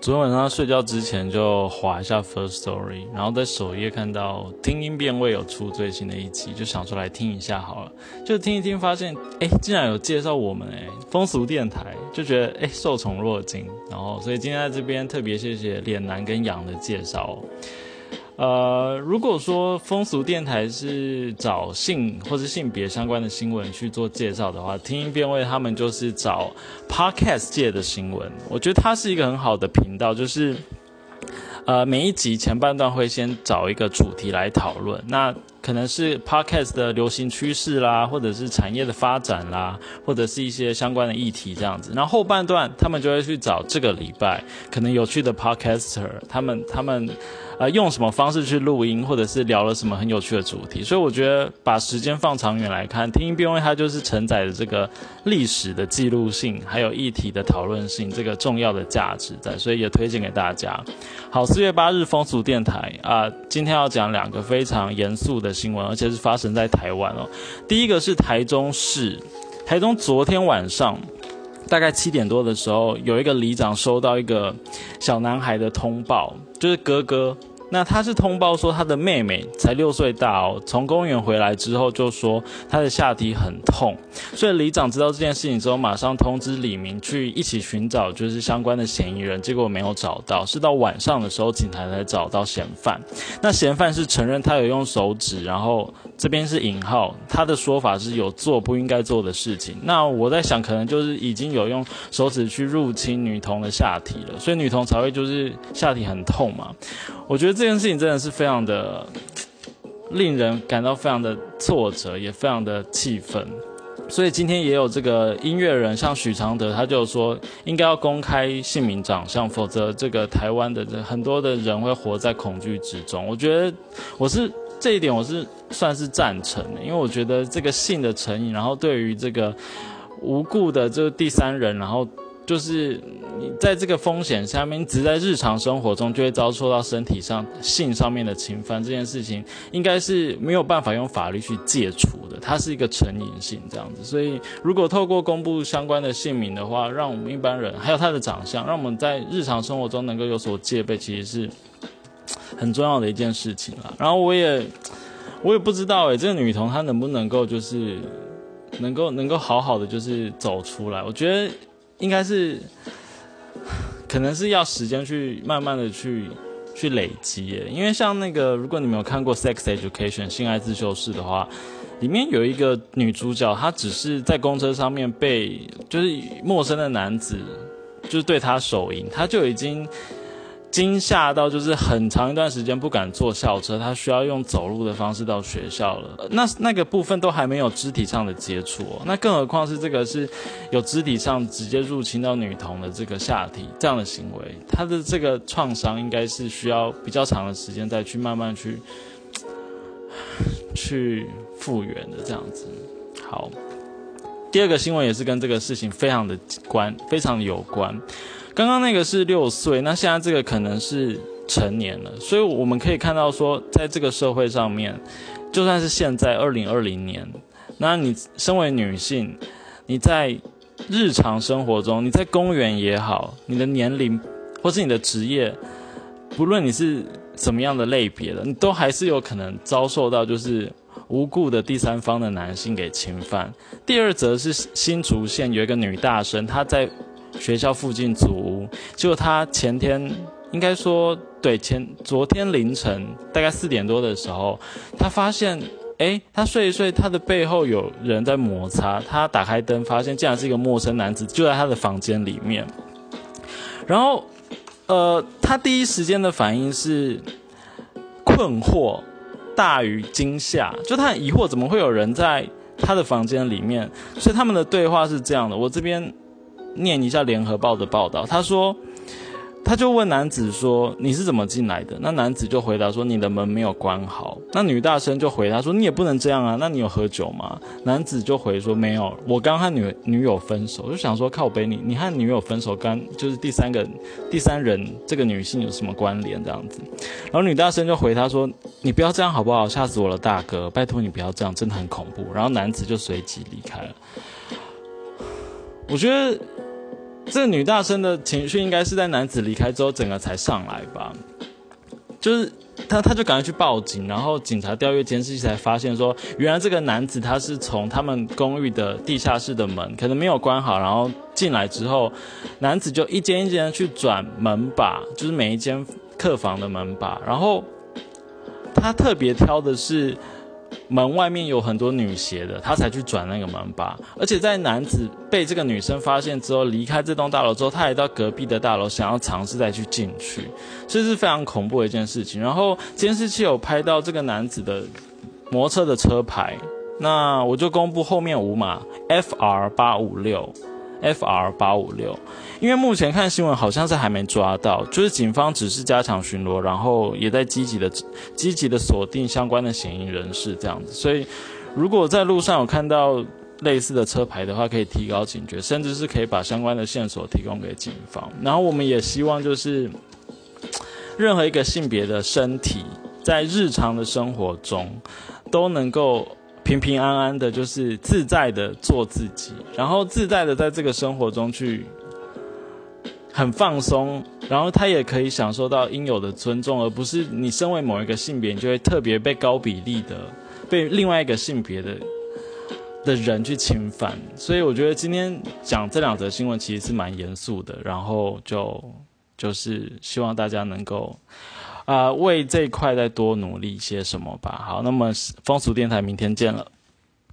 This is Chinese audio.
昨天晚上睡觉之前就滑一下 First Story，然后在首页看到听音辨位有出最新的一集，就想出来听一下好了。就听一听，发现哎，竟然有介绍我们哎，风俗电台，就觉得哎受宠若惊。然后，所以今天在这边特别谢谢脸男跟羊的介绍。呃，如果说风俗电台是找性或者性别相关的新闻去做介绍的话，听音辨位他们就是找 podcast 界的新闻。我觉得它是一个很好的频道，就是呃每一集前半段会先找一个主题来讨论，那可能是 podcast 的流行趋势啦，或者是产业的发展啦，或者是一些相关的议题这样子。然后后半段他们就会去找这个礼拜可能有趣的 podcaster，他们他们。啊，用什么方式去录音，或者是聊了什么很有趣的主题？所以我觉得把时间放长远来看，听音辨位它就是承载着这个历史的记录性，还有议题的讨论性，这个重要的价值在，所以也推荐给大家。好，四月八日风俗电台啊，今天要讲两个非常严肃的新闻，而且是发生在台湾哦。第一个是台中市，台中昨天晚上大概七点多的时候，有一个里长收到一个小男孩的通报，就是哥哥。那他是通报说他的妹妹才六岁大哦，从公园回来之后就说他的下体很痛，所以里长知道这件事情之后，马上通知李明去一起寻找就是相关的嫌疑人，结果没有找到，是到晚上的时候警察才找到嫌犯。那嫌犯是承认他有用手指，然后这边是引号，他的说法是有做不应该做的事情。那我在想，可能就是已经有用手指去入侵女童的下体了，所以女童才会就是下体很痛嘛。我觉得这件事情真的是非常的令人感到非常的挫折，也非常的气愤。所以今天也有这个音乐人，像许常德，他就说应该要公开姓名长相，否则这个台湾的很多的人会活在恐惧之中。我觉得我是这一点我是算是赞成的，因为我觉得这个性的成瘾，然后对于这个无故的这个第三人，然后。就是你在这个风险下面，只在日常生活中就会遭受到身体上性上面的侵犯，这件事情应该是没有办法用法律去戒除的，它是一个成瘾性这样子。所以，如果透过公布相关的姓名的话，让我们一般人还有他的长相，让我们在日常生活中能够有所戒备，其实是很重要的一件事情了。然后我也我也不知道诶，这个女童她能不能够就是能够能够好好的就是走出来？我觉得。应该是，可能是要时间去慢慢的去去累积。因为像那个，如果你没有看过《Sex Education》性爱自修室的话，里面有一个女主角，她只是在公车上面被就是陌生的男子就是对她手淫，她就已经。惊吓到就是很长一段时间不敢坐校车，他需要用走路的方式到学校了。那那个部分都还没有肢体上的接触，那更何况是这个是有肢体上直接入侵到女童的这个下体这样的行为，他的这个创伤应该是需要比较长的时间再去慢慢去去复原的这样子。好，第二个新闻也是跟这个事情非常的关，非常有关。刚刚那个是六岁，那现在这个可能是成年了，所以我们可以看到说，在这个社会上面，就算是现在二零二零年，那你身为女性，你在日常生活中，你在公园也好，你的年龄或是你的职业，不论你是什么样的类别的，你都还是有可能遭受到就是无故的第三方的男性给侵犯。第二则是新竹县有一个女大生，她在。学校附近租屋，结果他前天应该说对前昨天凌晨大概四点多的时候，他发现，哎，他睡一睡，他的背后有人在摩擦，他打开灯，发现竟然是一个陌生男子就在他的房间里面，然后，呃，他第一时间的反应是困惑大于惊吓，就他很疑惑怎么会有人在他的房间里面，所以他们的对话是这样的，我这边。念一下联合报的报道，他说，他就问男子说：“你是怎么进来的？”那男子就回答说：“你的门没有关好。”那女大生就回答说：“你也不能这样啊！那你有喝酒吗？”男子就回说：“没有，我刚和女女友分手。”就想说靠背你，你和女友分手，跟就是第三个第三人这个女性有什么关联？这样子，然后女大生就回他说：“你不要这样好不好？吓死我了，大哥，拜托你不要这样，真的很恐怖。”然后男子就随即离开了。我觉得这个女大生的情绪应该是在男子离开之后，整个才上来吧。就是他，他就赶快去报警，然后警察调阅监视器才发现说，原来这个男子他是从他们公寓的地下室的门可能没有关好，然后进来之后，男子就一间一间去转门把，就是每一间客房的门把，然后他特别挑的是。门外面有很多女鞋的，他才去转那个门把。而且在男子被这个女生发现之后，离开这栋大楼之后，他也到隔壁的大楼，想要尝试再去进去，这是非常恐怖的一件事情。然后监视器有拍到这个男子的摩托车的车牌，那我就公布后面五码 F R 八五六。FR 八五六，因为目前看新闻好像是还没抓到，就是警方只是加强巡逻，然后也在积极的积极的锁定相关的嫌疑人士这样子。所以，如果在路上有看到类似的车牌的话，可以提高警觉，甚至是可以把相关的线索提供给警方。然后，我们也希望就是任何一个性别的身体，在日常的生活中都能够。平平安安的，就是自在的做自己，然后自在的在这个生活中去很放松，然后他也可以享受到应有的尊重，而不是你身为某一个性别，你就会特别被高比例的被另外一个性别的的人去侵犯。所以我觉得今天讲这两则新闻其实是蛮严肃的，然后就就是希望大家能够。啊，为这一块再多努力一些什么吧。好，那么风俗电台明天见了。